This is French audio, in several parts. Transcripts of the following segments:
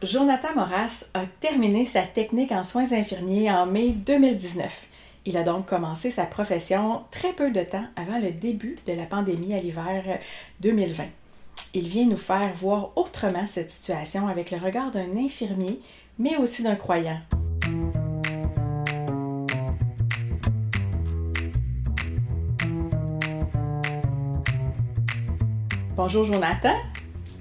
Jonathan Moras a terminé sa technique en soins infirmiers en mai 2019. Il a donc commencé sa profession très peu de temps avant le début de la pandémie à l'hiver 2020. Il vient nous faire voir autrement cette situation avec le regard d'un infirmier, mais aussi d'un croyant. Bonjour Jonathan.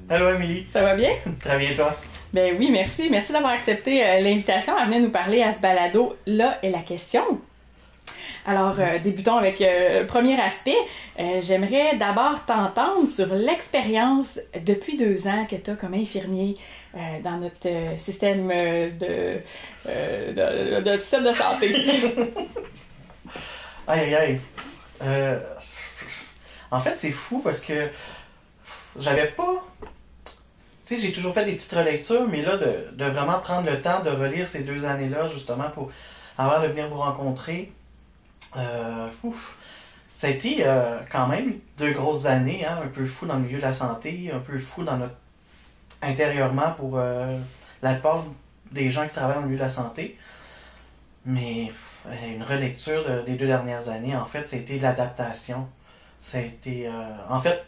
Allô Émilie. Ça va bien? Très bien toi? Ben oui, merci. Merci d'avoir accepté euh, l'invitation à venir nous parler à ce balado. Là est la question. Alors, euh, débutons avec euh, le premier aspect. J'aimerais d'abord t'entendre sur l'expérience depuis deux ans que tu as comme infirmier dans notre système de, de, système de santé. aïe, aïe, aïe. en fait, c'est fou parce que j'avais pas sais, j'ai toujours fait des petites relectures, mais là, de, vraiment prendre le temps de relire ces deux années-là, justement, pour avant de venir vous rencontrer, euh, ça a été euh, quand même deux grosses années, hein, un peu fou dans le milieu de la santé, un peu fou dans notre intérieurement pour euh, la part des gens qui travaillent dans le milieu de la santé. Mais une relecture des deux dernières années, en fait, ça a été de l'adaptation. Ça a été. en fait,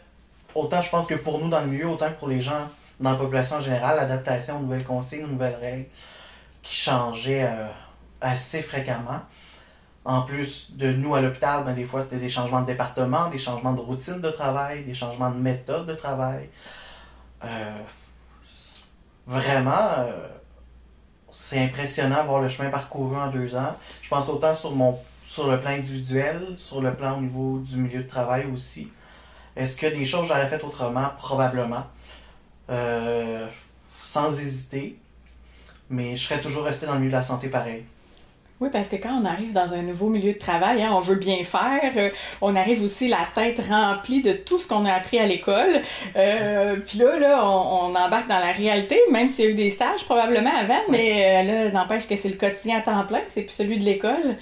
autant je pense que pour nous dans le milieu, autant que pour les gens dans la population générale, l'adaptation aux nouvelles consignes, aux nouvelles règles qui changeaient euh, assez fréquemment. En plus de nous à l'hôpital, ben, des fois c'était des changements de département, des changements de routine de travail, des changements de méthode de travail. Euh, vraiment, euh, c'est impressionnant voir le chemin parcouru en deux ans. Je pense autant sur, mon, sur le plan individuel, sur le plan au niveau du milieu de travail aussi. Est-ce que des choses j'aurais faites autrement? Probablement. Euh, sans hésiter. Mais je serais toujours resté dans le milieu de la santé pareil. Oui, parce que quand on arrive dans un nouveau milieu de travail, hein, on veut bien faire. Euh, on arrive aussi la tête remplie de tout ce qu'on a appris à l'école. Euh, puis là, là, on, embarque dans la réalité, même s'il y a eu des stages probablement avant, mais là, n'empêche que c'est le quotidien à temps plein, c'est plus celui de l'école.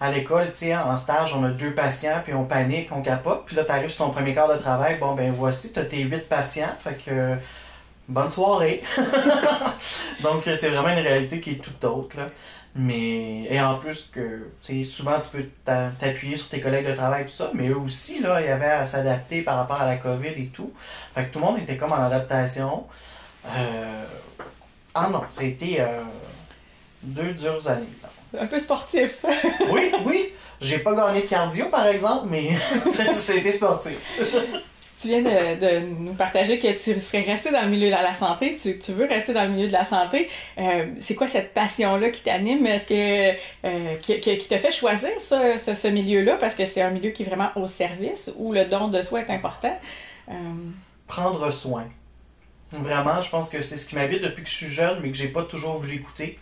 À l'école, tu sais, en stage, on a deux patients, puis on panique, on capote. Puis là, tu arrives sur ton premier quart de travail, bon, ben voici, tu as tes huit patients. Fait que, bonne soirée. Donc, c'est vraiment une réalité qui est toute autre, là. Mais, et en plus que, souvent, tu peux t'appuyer sur tes collègues de travail, tout ça, mais eux aussi, là, il y avait à s'adapter par rapport à la COVID et tout. Fait que tout le monde était comme en adaptation. Euh... Ah non, c'était euh, deux dures années un peu sportif. oui, oui. J'ai pas gagné de cardio, par exemple, mais c'était sportif. tu viens de, nous partager que tu serais resté dans le milieu de la santé, tu, veux rester dans le milieu de la santé. Euh, c'est quoi cette passion-là qui t'anime? Est-ce que euh, qui, qui, te fait choisir ce, ce, milieu-là? Parce que c'est un milieu qui est vraiment au service où le don de soi est important? Euh, Prendre soin. Vraiment, je pense que c'est ce qui m'habite depuis que je suis jeune, mais que j'ai pas toujours voulu écouter.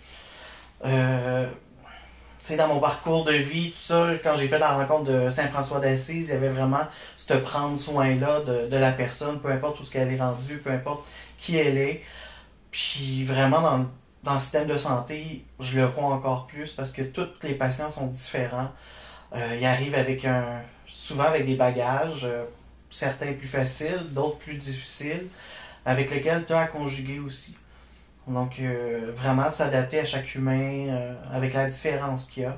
Sais, dans mon parcours de vie, tout ça, quand j'ai fait la rencontre de Saint-François d'Assise, il y avait vraiment ce prendre soin-là de, la personne, peu importe où ce qu'elle est rendue, peu importe qui elle est. Puis vraiment, dans, dans le système de santé, je le vois encore plus parce que tous les patients sont différents. Euh, ils arrivent avec un, souvent avec des bagages, euh, certains plus faciles, d'autres plus difficiles, avec lesquels tu as à conjuguer aussi. Donc, euh, vraiment s'adapter à chaque humain euh, avec la différence qu'il y a,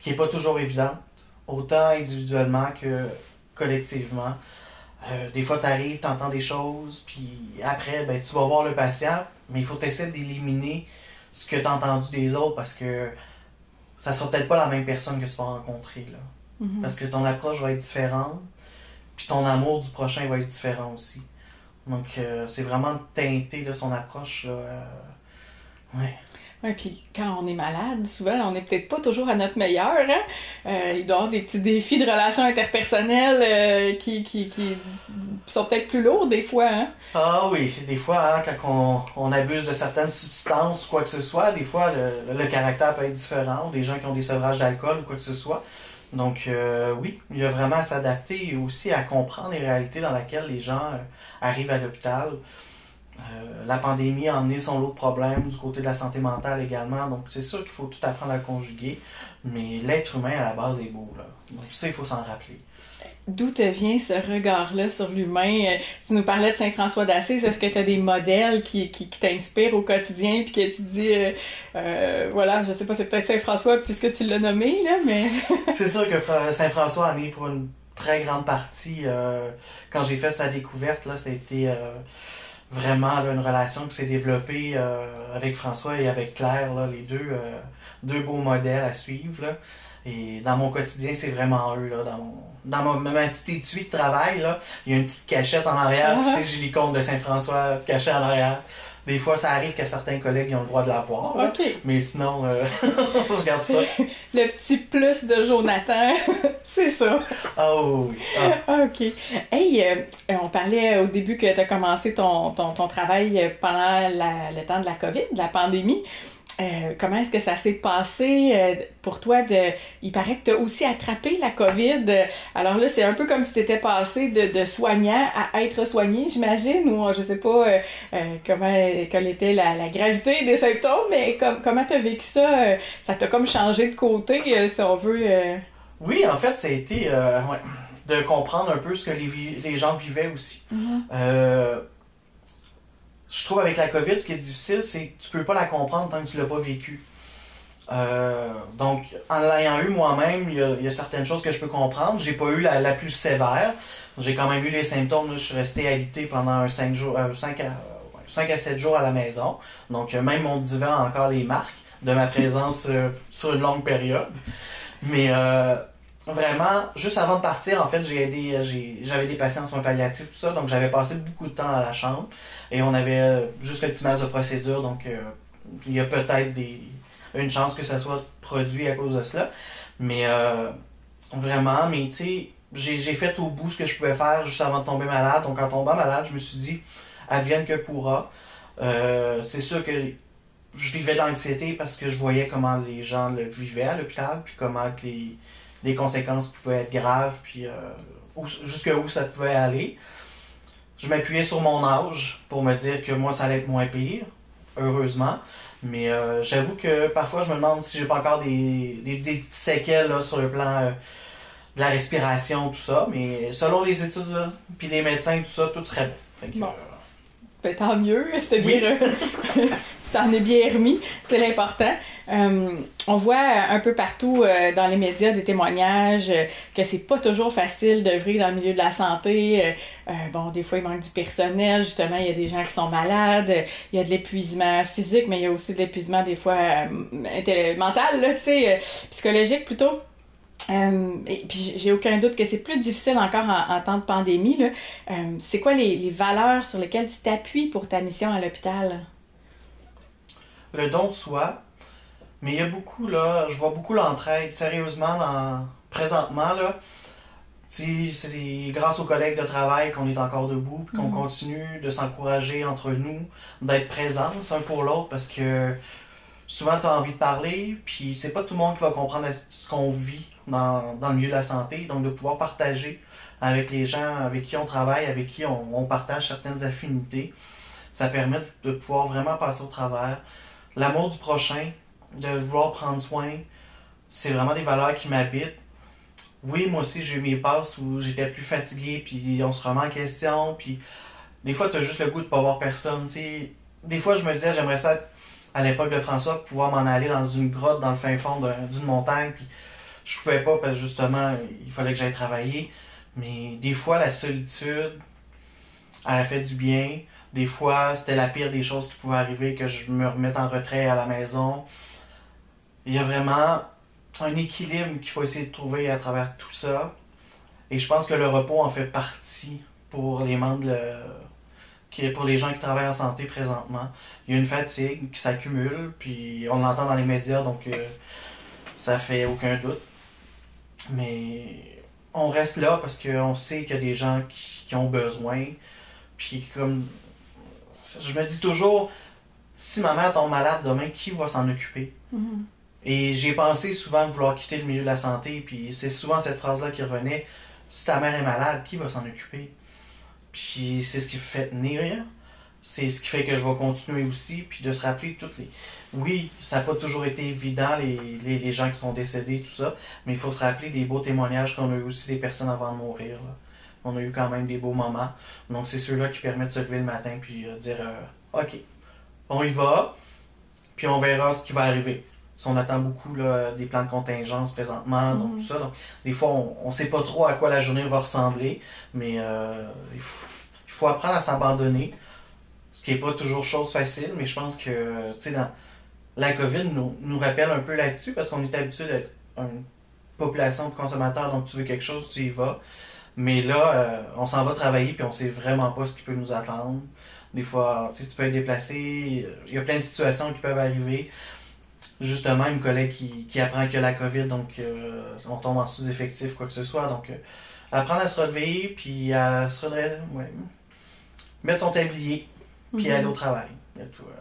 qui n'est pas toujours évidente, autant individuellement que collectivement. Euh, des fois, tu arrives, tu entends des choses, puis après, ben, tu vas voir le patient, mais il faut essayer d'éliminer ce que tu as entendu des autres parce que ça sera peut-être pas la même personne que tu vas rencontrer. Là. Mm-hmm. Parce que ton approche va être différente, puis ton amour du prochain va être différent aussi. Donc, euh, c'est vraiment teinté de son approche. Euh, ouais. Oui, puis quand on est malade, souvent, on n'est peut-être pas toujours à notre meilleur. Hein? Euh, il doit y avoir des petits défis de relations interpersonnelles qui, qui, qui, sont peut-être plus lourds des fois. Hein? Ah oui, des fois, hein, quand on, on, abuse de certaines substances ou quoi que ce soit, des fois, le, le caractère peut être différent. Des gens qui ont des sevrages d'alcool ou quoi que ce soit. Donc, euh, oui, il y a vraiment à s'adapter et aussi à comprendre les réalités dans lesquelles les gens euh, arrivent à l'hôpital. La pandémie a amené son lot de problèmes du côté de la santé mentale également. Donc, c'est sûr qu'il faut tout apprendre à conjuguer. Mais l'être humain, à la base, est beau. Là. Donc, ça, il faut s'en rappeler. D'où te vient ce regard-là sur l'humain? Euh, tu nous parlais de Saint-François d'Assise. Est-ce que tu as des modèles qui, qui, t'inspirent au quotidien puis que tu te dis, euh, euh, voilà, je sais pas, c'est peut-être Saint-François puisque tu l'as nommé, là, mais... c'est sûr que Saint-François en est pour une très grande partie. quand j'ai fait sa découverte, là, ça vraiment une relation qui s'est développée avec François et avec Claire, là, les deux, deux beaux modèles à suivre. Là. Et dans mon quotidien, c'est vraiment eux. Là, dans mon, dans ma, ma petite étui de travail, là, il y a une petite cachette en arrière. Uh-huh. j'ai l'icône de Saint-François cachée en arrière. Des fois, ça arrive que certains collègues ont le droit de la voir. Mais sinon, euh, je garde ça. Le petit plus de Jonathan, c'est ça. Oh oui. Ah. OK. Hey, euh, on parlait au début que tu as commencé ton, ton, ton travail pendant la, le temps de la COVID, de la pandémie. Euh, comment est-ce que ça s'est passé euh, pour toi de il paraît que tu as aussi attrapé la Covid. Alors là, c'est un peu comme si tu étais passé de, de, soignant à être soigné, j'imagine, ou je sais pas euh, comment quelle était la, gravité des symptômes, mais comment tu as vécu ça? ça t'a comme changé de côté, si on veut. Oui, en fait, ça a été de comprendre un peu ce que les, les gens vivaient aussi. Mm-hmm je trouve avec la COVID, ce qui est difficile, c'est que tu peux pas la comprendre tant que tu l'as pas vécu. Euh, donc, en l'ayant eu moi-même, il y, a certaines choses que je peux comprendre. J'ai pas eu la, plus sévère. J'ai quand même eu les symptômes. Je suis resté alité pendant un 5, jours, euh, 5, à, 5 à 7 jours à la maison. Donc, euh, même mon divan a encore les marques de ma présence sur une longue période. Mais vraiment, juste avant de partir, en fait, j'ai aidé, j'avais des patients en soins palliatifs, tout ça. Donc, j'avais passé beaucoup de temps à la chambre. Et on avait euh, juste un petit masque de procédure, donc euh, il y a peut-être des, une chance que ça soit produit à cause de cela. Mais euh, vraiment, mais tu sais, j'ai fait au bout ce que je pouvais faire juste avant de tomber malade. Donc en tombant malade, je me suis dit, advienne que pourra. c'est sûr que je vivais d'anxiété parce que je voyais comment les gens le vivaient à l'hôpital, puis comment les, les conséquences pouvaient être graves, puis jusqu'où ça pouvait aller je m'appuyais sur mon âge pour me dire que moi, ça allait être moins pire, heureusement. Mais euh, j'avoue que parfois, je me demande si j'ai pas encore des, des, petites séquelles sur le plan euh, de la respiration, tout ça. Mais selon les études, puis les médecins, tout ça, tout serait bon. Ben, tant mieux, c'est bien, tu t'en es bien remis, c'est l'important. Euh, on voit un peu partout euh, dans les médias des témoignages euh, que c'est pas toujours facile d'œuvrer dans le milieu de la santé. bon, des fois il manque du personnel, justement, il y a des gens qui sont malades, il y a de l'épuisement physique, mais il y a aussi de l'épuisement des fois mental, tu sais, psychologique plutôt. Euh, et puis j'ai aucun doute que c'est plus difficile encore en, temps de pandémie. Euh, c'est quoi les, valeurs sur lesquelles tu t'appuies pour ta mission à l'hôpital? Le don de soi. Mais il y a beaucoup, là, je vois beaucoup l'entraide. Sérieusement, dans, présentement, là, c'est grâce aux collègues de travail qu'on est encore debout, qu'on mm-hmm. continue de s'encourager entre nous, d'être présents, un pour l'autre, parce que souvent tu as envie de parler, puis c'est pas tout le monde qui va comprendre ce qu'on vit dans, dans, le milieu de la santé, donc de pouvoir partager avec les gens avec qui on travaille, avec qui on, partage certaines affinités, ça permet de, pouvoir vraiment passer au travers. L'amour du prochain, de vouloir prendre soin, c'est vraiment des valeurs qui m'habitent. Oui, moi aussi, j'ai eu mes passes où j'étais plus fatigué, puis on se remet en question, puis des fois, tu as juste le goût de pas voir personne. Des fois, je me disais, j'aimerais ça, à l'époque de François, pouvoir m'en aller dans une grotte dans le fin fond d'une montagne, puis je pouvais pas parce que justement, il fallait que j'aille travailler. Mais des fois, la solitude, elle a fait du bien. Des fois, c'était la pire des choses qui pouvaient arriver, que je me remette en retrait à la maison. Il y a vraiment un équilibre qu'il faut essayer de trouver à travers tout ça. Et je pense que le repos en fait partie pour les membres pour les gens qui travaillent en santé présentement. Il y a une fatigue qui s'accumule, puis on l'entend dans les médias, donc euh, ça fait aucun doute. Mais on reste là parce qu'on sait qu'il y a des gens qui, ont besoin. Puis comme je me dis toujours, si ma mère tombe malade demain, qui va s'en occuper? Mm-hmm. Et j'ai pensé souvent vouloir quitter le milieu de la santé, puis c'est souvent cette phrase-là qui revenait. Si ta mère est malade, qui va s'en occuper? Puis c'est ce qui fait tenir. c'est ce qui fait que je vais continuer aussi, puis de se rappeler toutes les. Oui, ça n'a pas toujours été évident, les, les, les, gens qui sont décédés, tout ça, mais il faut se rappeler des beaux témoignages qu'on a eu aussi des personnes avant de mourir. Là. On a eu quand même des beaux moments. Donc, c'est ceux-là qui permettent de se lever le matin, puis de dire euh, OK, on y va, puis on verra ce qui va arriver. Si on attend beaucoup là, des plans de contingence présentement, donc Mhm. tout ça. Donc, des fois, on ne sait pas trop à quoi la journée va ressembler, mais euh, il, faut, il faut apprendre à s'abandonner. Ce qui n'est pas toujours chose facile, mais je pense que, tu sais, dans la COVID nous, nous rappelle un peu là-dessus parce qu'on est habitué d'être une population de consommateurs, donc tu veux quelque chose, tu y vas. Mais là, euh, on s'en va travailler puis on sait vraiment pas ce qui peut nous attendre. Des fois, tu sais, tu peux être déplacé, il y a plein de situations qui peuvent arriver. Justement, une collègue qui, qui apprend qu'il y a la COVID, donc euh, on tombe en sous-effectif, quoi que ce soit. Donc, euh, apprendre à se relever, puis à se redresser, ouais, mettre son tablier, puis Mhm. aller au travail. A tout, euh,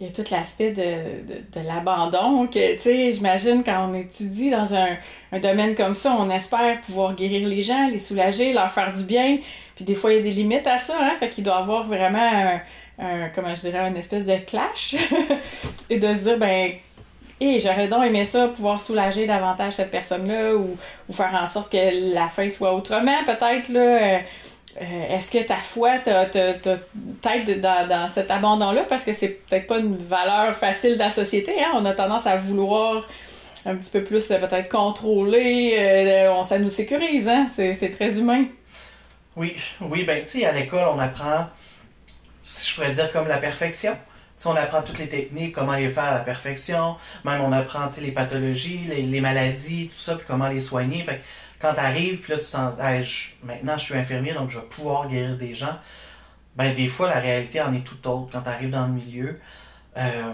Il y a tout l'aspect de, de, de l'abandon que, tu sais, j'imagine quand on étudie dans un, un domaine comme ça, on espère pouvoir guérir les gens, les soulager, leur faire du bien. Puis des fois, il y a des limites à ça, hein. Fait qu'il doit avoir vraiment un, un- comment je dirais, une espèce de clash. Et de se dire, ben, et j'aurais donc aimé ça, pouvoir soulager davantage cette personne-là ou, ou faire en sorte que la fin soit autrement, peut-être, là. Euh, euh, Est-ce que ta foi t'a t'a- t'a- t'aide dans, cet abandon-là? Parce que c'est peut-être pas une valeur facile de la société. Hein? On a tendance à vouloir un petit peu plus euh, peut-être contrôler. euh, on, ça nous sécurise, hein? C'est très humain. Oui, oui, ben, tu sais, à l'école, on apprend, si je pourrais dire, comme la perfection. Tu sais, on apprend toutes les techniques, comment les faire à la perfection. Même, on apprend, les pathologies, les, les maladies, tout ça, puis comment les soigner. Fait quand t'arrives, puis là, tu t'en... Hey, maintenant, je suis infirmier, donc je vais pouvoir guérir des gens. Ben, des fois, la réalité en est tout autre quand t'arrives dans le milieu. Euh,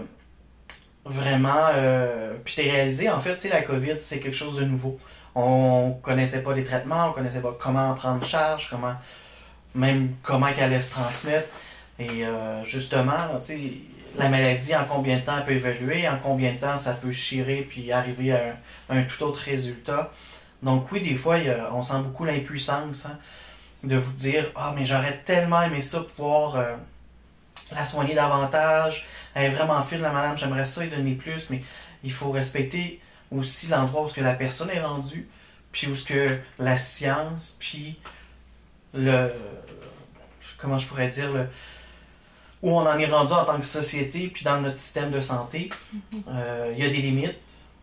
vraiment, euh, puis t'es réalisé, en fait, tu la COVID, c'est quelque chose de nouveau. On connaissait pas les traitements, on connaissait pas comment en prendre charge, comment même comment qu'elle allait se transmettre. Et euh, justement, tu la maladie, en combien de temps elle peut évoluer, en combien de temps ça peut chirer puis arriver à un tout autre résultat. Donc oui, des fois, a- on sent beaucoup l'impuissance hein, de vous dire « Ah, mais j'aurais tellement aimé ça pouvoir euh, la soigner davantage. Elle est vraiment fine, la madame, j'aimerais ça y donner plus. » Mais il faut respecter aussi l'endroit où ce que la personne est rendue, puis où ce que la science, puis le comment je pourrais dire le où on en est rendu en tant que société, puis dans notre système de santé, euh, il y a des limites,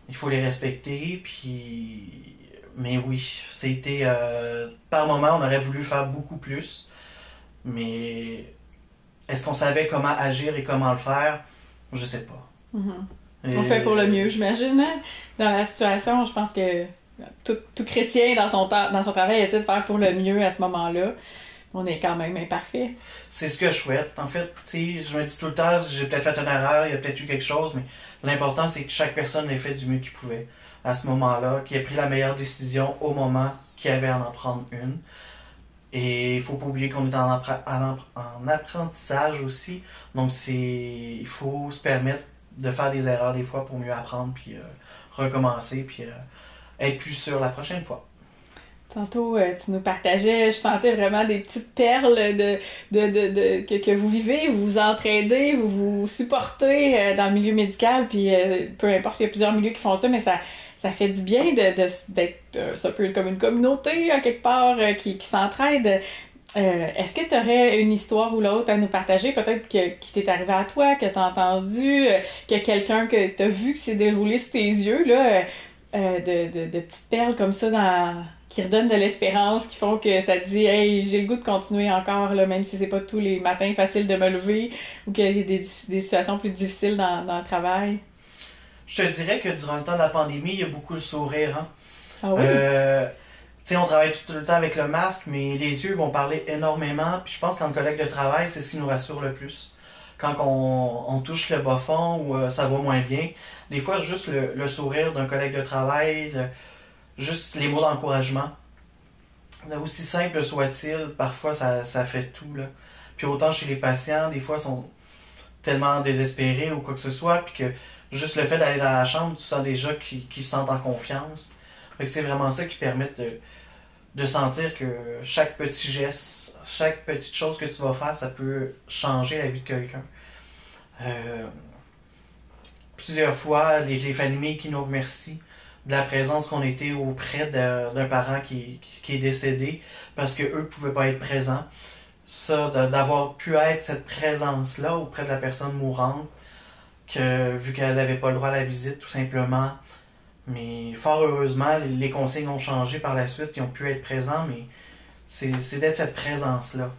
il faut les respecter, puis mais oui, c'était euh, par moment on aurait voulu faire beaucoup plus, mais est-ce qu'on savait comment agir et comment le faire? Je sais pas. Mhm. Et- On fait pour le mieux, j'imagine. hein? Dans la situation, je pense que tout, tout chrétien dans son, dans son travail essaie de faire pour le mieux à ce moment-là. On est quand même imparfait. C'est ce que je souhaite. En fait, tu sais, je me dis tout le temps, j'ai peut-être fait une erreur, il y a peut-être eu quelque chose, mais l'important, c'est que chaque personne ait fait du mieux qu'il pouvait à ce moment-là, qu'il ait pris la meilleure décision au moment qu'il avait à en prendre une. Et il faut pas oublier qu'on est en, apprentissage aussi. Donc, il faut se permettre de faire des erreurs des fois pour mieux apprendre, puis euh, recommencer, puis euh, être plus sûr la prochaine fois. Tantôt, euh, tu nous partageais, je sentais vraiment des petites perles de, de, de, de- que, que vous vivez, vous vous entraidez, vous vous supportez euh, dans le milieu médical, puis euh, peu importe, il y a plusieurs milieux qui font ça, mais ça, ça fait du bien d'être, ça peut être comme une communauté, à quelque part, qui, qui s'entraide. Est-ce que tu aurais une histoire ou l'autre à nous partager, peut-être que, qui t'est arrivé à toi, que tu as entendu, que quelqu'un que tu as vu qui s'est déroulé sous tes yeux, là, euh, de, de, de petites perles comme ça dans qui redonnent de l'espérance, qui font que ça te dit Hey, j'ai le goût de continuer encore, là, même si c'est pas tous les matins facile de me lever ou qu'il y a des, des situations plus difficiles dans, dans le travail. Je te dirais que durant le temps de la pandémie, il y a beaucoup de sourire. Hein? Ah oui? Euh, tu sais, on travaille tout le temps avec le masque, mais les yeux vont parler énormément. Puis je pense qu'en collègue de travail, c'est ce qui nous rassure le plus. Quand on, on touche le bas fond ou euh, ça va moins bien, des fois, juste le, le sourire d'un collègue de travail, le- juste les mots d'encouragement, aussi simple soit-il, parfois ça, fait tout. Là. Puis autant chez les patients, des fois, ils sont tellement désespérés ou quoi que ce soit, puis que juste le fait d'aller dans la chambre, tu sens déjà qu'ils qu'ils se sentent en confiance. Fait c'est vraiment ça qui permet de, de sentir que chaque petit geste, chaque petite chose que tu vas faire, ça peut changer la vie de quelqu'un. Euh, plusieurs fois, les, les familles qui nous remercient de la présence qu'on était auprès d'un parent qui, qui, est décédé parce qu'eux ne pouvaient pas être présents. Ça, d'avoir pu être cette présence-là auprès de la personne mourante, vu qu'elle n'avait pas le droit à la visite, tout simplement. Mais fort heureusement, les consignes ont changé par la suite, ils ont pu être présents, mais c'est d'être cette présence-là.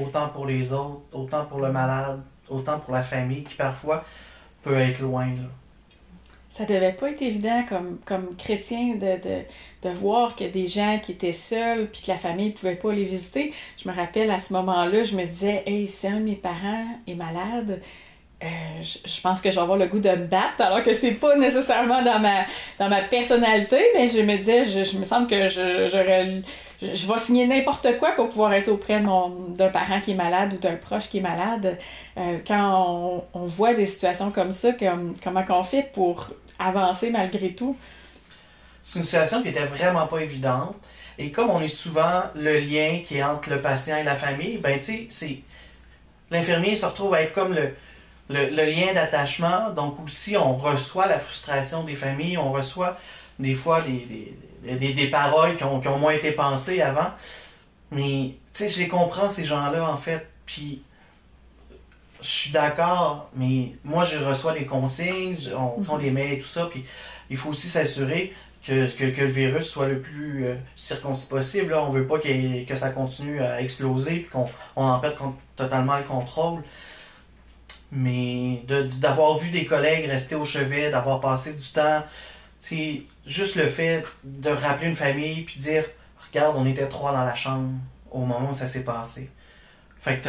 Autant pour les autres, autant pour le malade, autant pour la famille qui parfois peut être loin. Là. Ça devait pas être évident comme, comme chrétien de, de, de voir que des gens qui étaient seuls puis que la famille pouvait pas les visiter. Je me rappelle à ce moment-là, je me disais, hey, si un de mes parents est malade, euh, je, pense que je vais avoir le goût de me battre, alors que c'est pas nécessairement dans ma, dans ma personnalité, mais je me disais, je, je me semble que je, je, je, vais signer n'importe quoi pour pouvoir être auprès d'un parent qui est malade ou d'un proche qui est malade. Euh, quand on, on, voit des situations comme ça, comme, comment qu'on fait pour avancer malgré tout? C'est une situation qui était vraiment pas évidente. Et comme on est souvent le lien qui est entre le patient et la famille, ben tu sais, l'infirmier se retrouve à être comme le, lien d'attachement. Donc aussi, on reçoit la frustration des familles, on reçoit des fois des, paroles qui ont, qui ont, moins été pensées avant. Mais, tu sais, je les comprends, ces gens-là, en fait. Puis, je suis d'accord, mais moi, je reçois des consignes, on, on les met et tout ça. Puis, il faut aussi s'assurer que, que, que, le virus soit le plus euh, circoncis possible. Là. On veut pas que ça continue à exploser puis qu'on on en perde totalement le contrôle. Mais d'avoir vu des collègues rester au chevet, d'avoir passé du temps, juste le fait de rappeler une famille puis dire Regarde, on était trois dans la chambre au moment où ça s'est passé. Fait que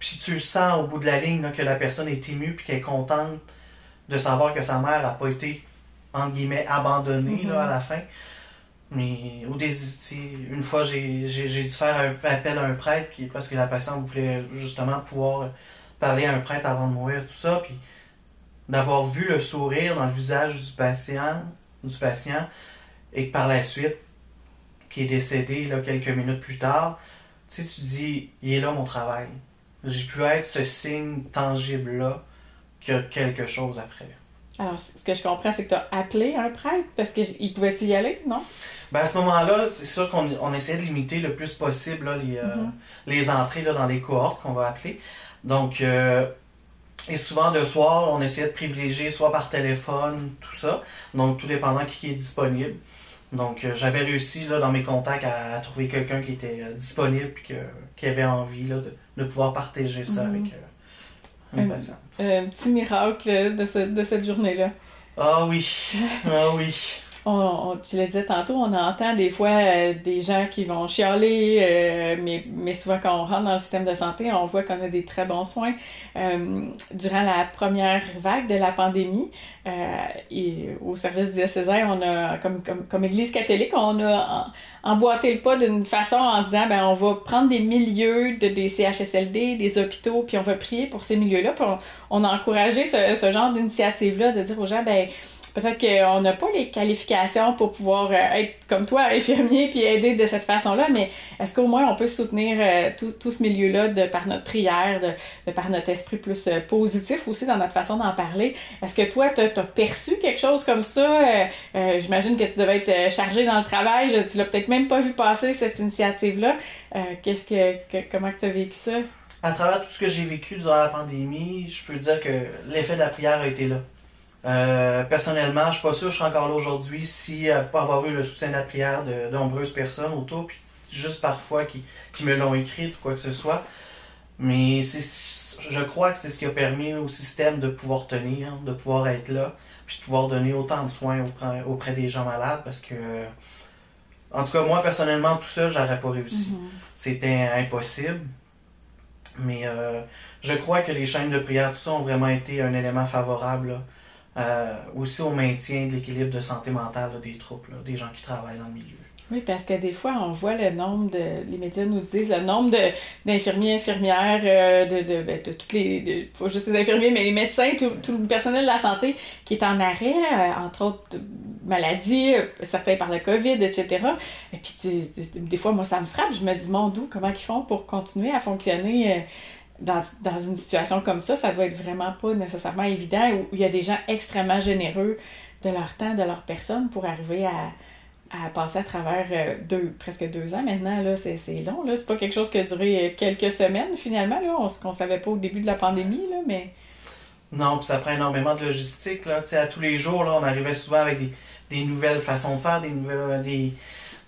puis tu sens au bout de la ligne que la personne est émue puis qu'elle est contente de savoir que sa mère n'a pas été, entre guillemets, abandonnée là, à la fin. Mais au une fois, j'ai dû faire un appel à un prêtre qui, parce que la patiente voulait justement pouvoir parler à un prêtre avant de mourir, tout ça, puis d'avoir vu le sourire dans le visage du patient, du patient, et que par la suite, qui est décédé là, quelques minutes plus tard, tu sais, tu dis, il est là mon travail. J'ai pu être ce signe tangible-là qu'il y a quelque chose après. Alors, ce que je comprends, c'est que tu as appelé un prêtre parce qu'il pouvait-tu y aller, non? Ben à ce moment-là, c'est sûr qu'on on essaie de limiter le plus possible là, les, euh, mm-hmm. les entrées là, dans les cohortes qu'on va appeler. Donc, euh, et souvent de soir, on essayait de privilégier soit par téléphone, tout ça. Donc, tout dépendant qui est disponible. Donc, euh, j'avais réussi là, dans mes contacts à, trouver quelqu'un qui était euh, disponible et qui avait envie là, de, de, pouvoir partager ça avec une patiente. Un petit miracle de, ce, de cette journée-là. Ah oui, ah oui on, tu le disais tantôt, on entend des fois euh, des gens qui vont chialer, euh, mais, mais souvent quand on rentre dans le système de santé, on voit qu'on a des très bons soins. Euh, durant la première vague de la pandémie, et au service diocésaire, on a, comme, comme, comme Église catholique, on a emboîté le pas d'une façon en se disant, ben, on va prendre des milieux de des CHSLD, des hôpitaux, puis on va prier pour ces milieux-là. Puis on, a encouragé ce, ce genre d'initiative-là, de dire aux gens, ben, peut-être qu'on n'a pas les qualifications pour pouvoir euh, être comme toi, infirmier, puis aider de cette façon-là, mais est-ce qu'au moins on peut soutenir euh, tout, tout, ce milieu-là de par notre prière, de, par notre esprit plus euh, positif aussi dans notre façon d'en parler? Est-ce que toi, tu as, perçu quelque chose comme ça? J'imagine que tu devais être chargé dans le travail, tu l'as peut-être même pas vu passer, cette initiative-là. Qu'est-ce que, comment tu as vécu ça? À travers tout ce que j'ai vécu durant la pandémie, je peux dire que l'effet de la prière a été là. Euh, personnellement, je suis pas sûr que je serais encore là aujourd'hui si euh, pas avoir eu le soutien de la prière de, nombreuses personnes autour, puis juste parfois qui, qui me l'ont écrit ou quoi que ce soit. Mais je crois que c'est ce qui a permis au système de pouvoir tenir, de pouvoir être là, puis de pouvoir donner autant de soins auprès, auprès des gens malades parce que, en tout cas, moi personnellement, tout ça, j'aurais pas réussi. Mm-hmm. C'était impossible. Mais euh, je crois que les chaînes de prière, tout ça, ont vraiment été un élément favorable. Euh, aussi au maintien de l'équilibre de santé mentale des troupes, des gens qui travaillent dans le milieu. Oui, parce que des fois, on voit le nombre de. Les médias nous disent le nombre d'infirmiers, infirmières, euh, de, de, ben, de, toutes les. pas juste les infirmiers, mais les médecins, tout, le personnel de la santé qui est en arrêt, euh, entre autres maladies, certains par le COVID, etc. Et puis, des fois, moi, ça me frappe. Je me dis, mon doux, comment ils font pour continuer à fonctionner dans, dans, une situation comme ça? Ça doit être vraiment pas nécessairement évident où il y a des gens extrêmement généreux de leur temps, de leur personne pour arriver à, à passer à travers euh, deux, presque deux ans maintenant. C'est, long. C'est pas quelque chose qui a duré euh, quelques semaines finalement. Là. On, qu'on savait pas au début de la pandémie, là, mais. Non, puis ça prend énormément de logistique. Là. à tous les jours, là, on arrivait souvent avec des, des nouvelles façons de faire, des, nouvelles, des,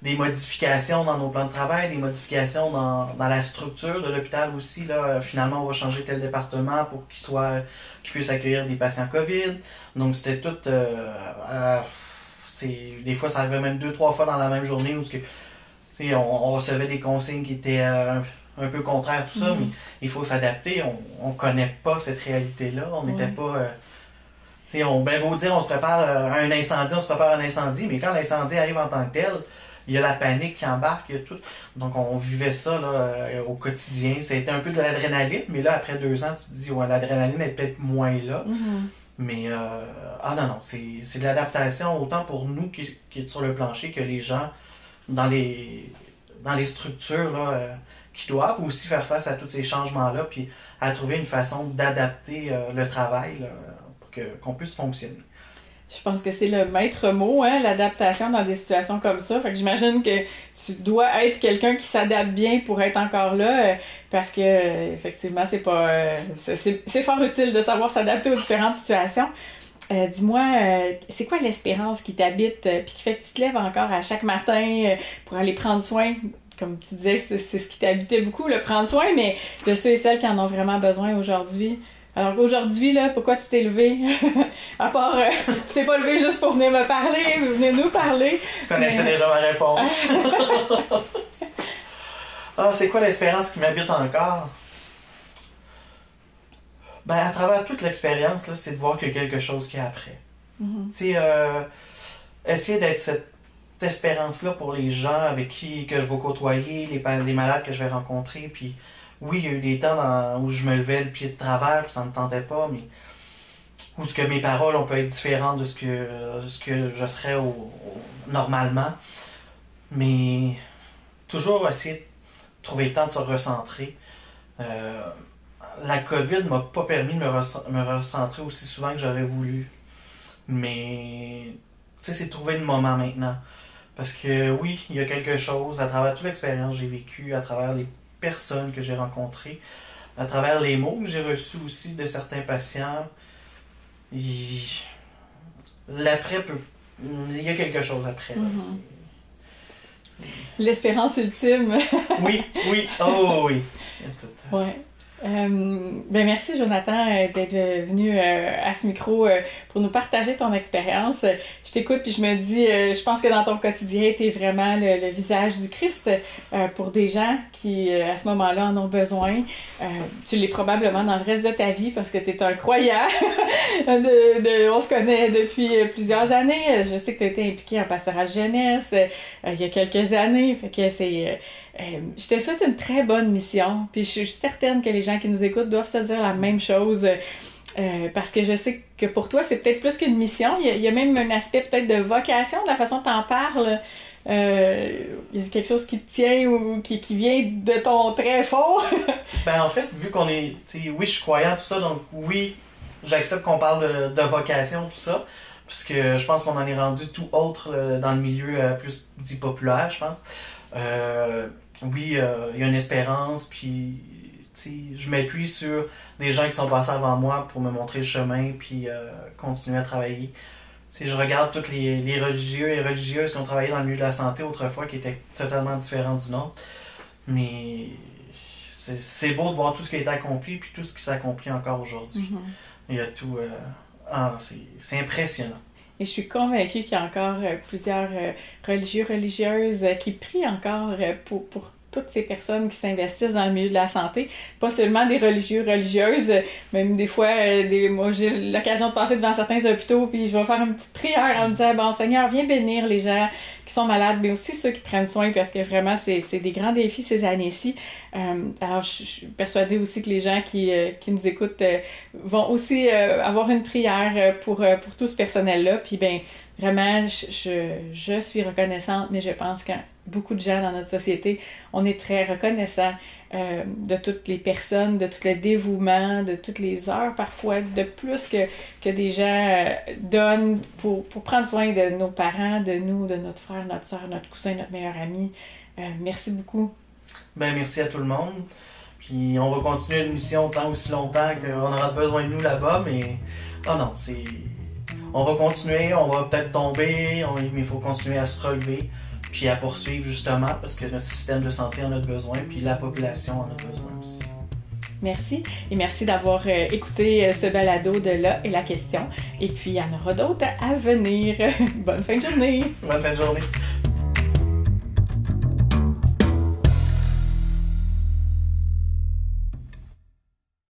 des modifications dans nos plans de travail, des modifications dans, dans la structure de l'hôpital aussi. Là. Finalement, on va changer tel département pour qu'il soit qu'il puisse accueillir des patients COVID. Donc c'était tout euh, des fois, ça arrivait même deux, trois fois dans la même journée où que, on, on, recevait des consignes qui étaient euh, un peu contraires, tout ça, mm-hmm. mais il faut s'adapter. On ne connaît pas cette réalité-là. On n'était pas. Euh, on bien beau dire, on se prépare à un incendie, on se prépare à un incendie, mais quand l'incendie arrive en tant que tel, il y a la panique qui embarque, il y a tout. Donc on vivait ça là, au quotidien. C'était un peu de l'adrénaline, mais là, après deux ans, tu te dis, ouais, l'adrénaline est peut-être moins là. Mm-hmm. Mais, euh, ah non, non, c'est de l'adaptation autant pour nous qui, qui est sur le plancher que les gens dans les, dans les structures là, euh, qui doivent aussi faire face à tous ces changements-là, puis à trouver une façon d'adapter euh, le travail pour qu'on puisse fonctionner. Je pense que c'est le maître mot, hein, l'adaptation dans des situations comme ça. Fait que j'imagine que tu dois être quelqu'un qui s'adapte bien pour être encore là, euh, parce que effectivement, c'est pas, euh, c'est fort utile de savoir s'adapter aux différentes situations. Euh, dis-moi, c'est quoi l'espérance qui t'habite, puis qui fait que tu te lèves encore à chaque matin pour aller prendre soin? Comme tu disais, c'est ce qui t'habitait beaucoup, le prendre soin, mais de ceux et celles qui en ont vraiment besoin aujourd'hui. Alors aujourd'hui, là, pourquoi tu t'es levé? à part, euh, tu t'es pas levé juste pour venir me parler, venir nous parler. Tu connaissais déjà ma réponse. ah, c'est quoi l'espérance qui m'habite encore? Ben, à travers toute l'expérience, là, c'est de voir qu'il y a quelque chose qui est après. Mm-hmm. Tu sais, euh, essayer d'être cette espérance-là pour les gens avec qui que je vais côtoyer, les, les malades que je vais rencontrer, puis oui, il y a eu des temps où je me levais le pied de travers, puis ça ne me tentait pas, mais où ce que mes paroles ont pu être différentes de ce que, ce que je serais normalement. Mais toujours essayer de trouver le temps de se recentrer. Euh, la COVID m'a pas permis de me, recentrer aussi souvent que j'aurais voulu. Mais, c'est trouver le moment maintenant. Parce que oui, il y a quelque chose à travers toute l'expérience que j'ai vécue, à travers les personnes que j'ai rencontrées, à travers les mots que j'ai reçus aussi de certains patients. L'après peut. Il y a quelque chose après. Mm-hmm. L'espérance ultime. oui, oui, oh oui. Ouais. Euh, ben merci Jonathan euh, d'être venu euh, à ce micro pour nous partager ton expérience. Je t'écoute puis je me dis, je pense que dans ton quotidien, tu es vraiment le, visage du Christ pour des gens qui, à ce moment-là, en ont besoin. tu l'es probablement dans le reste de ta vie parce que tu es un croyant. on se connaît depuis plusieurs années. Je sais que tu as été impliqué en pastoral jeunesse il y a quelques années. Fait que c'est euh, je te souhaite une très bonne mission. Puis je suis certaine que les gens qui nous écoutent doivent se dire la même chose. Euh, parce que je sais que pour toi, c'est peut-être plus qu'une mission. Il y, a, même un aspect peut-être de vocation, de la façon dont t'en parles. Euh, il y a quelque chose qui te tient ou qui, vient de ton très fort. ben en fait, vu qu'on est, oui, je suis croyant, tout ça, donc oui, j'accepte qu'on parle de, vocation, tout ça, parce que je pense qu'on en est rendu tout autre dans le milieu plus dit populaire, je pense. Euh, oui, euh, il y a une espérance, puis je m'appuie sur des gens qui sont passés avant moi pour me montrer le chemin, puis euh, continuer à travailler. Si je regarde tous les, religieux et religieuses qui ont travaillé dans le milieu de la santé autrefois, qui étaient totalement différents du nôtre. Mais c'est beau de voir tout ce qui a été accompli, puis tout ce qui s'accomplit encore aujourd'hui. Mm-hmm. Il y a tout. ah, c'est impressionnant. Et je suis convaincue qu'il y a encore euh, plusieurs euh, religieux, religieuses euh, qui prient encore pour, pour toutes ces personnes qui s'investissent dans le milieu de la santé, pas seulement des religieux, religieuses, même des fois, euh, des, moi j'ai l'occasion de passer devant certains hôpitaux, puis je vais faire une petite prière en me disant, bon Seigneur, viens bénir les gens qui sont malades, mais aussi ceux qui prennent soin, parce que vraiment, c'est des grands défis ces années-ci. Euh, alors, je, suis persuadée aussi que les gens qui, euh, qui nous écoutent vont aussi avoir une prière pour, pour tout ce personnel-là, puis ben vraiment, je, je, suis reconnaissante, mais je pense que beaucoup de gens dans notre société, on est très reconnaissant euh, de toutes les personnes, de tout le dévouement, de toutes les heures parfois, de plus que, que des gens euh, donnent pour, pour, prendre soin de nos parents, de nous, de notre frère, notre soeur, notre cousin, notre meilleur ami. Euh, merci beaucoup. Ben, merci à tout le monde. Puis on va continuer l'émission tant aussi longtemps qu'on aura besoin de nous là-bas, mais oh non, c'est on va continuer, on va peut-être tomber, mais il faut continuer à se relever, puis à poursuivre justement, parce que notre système de santé en a besoin, puis la population en a besoin aussi. Merci et merci d'avoir euh, écouté euh, ce balado de là et la question. Et puis il y en aura d'autres à venir. Bonne fin de journée. Bonne fin de journée.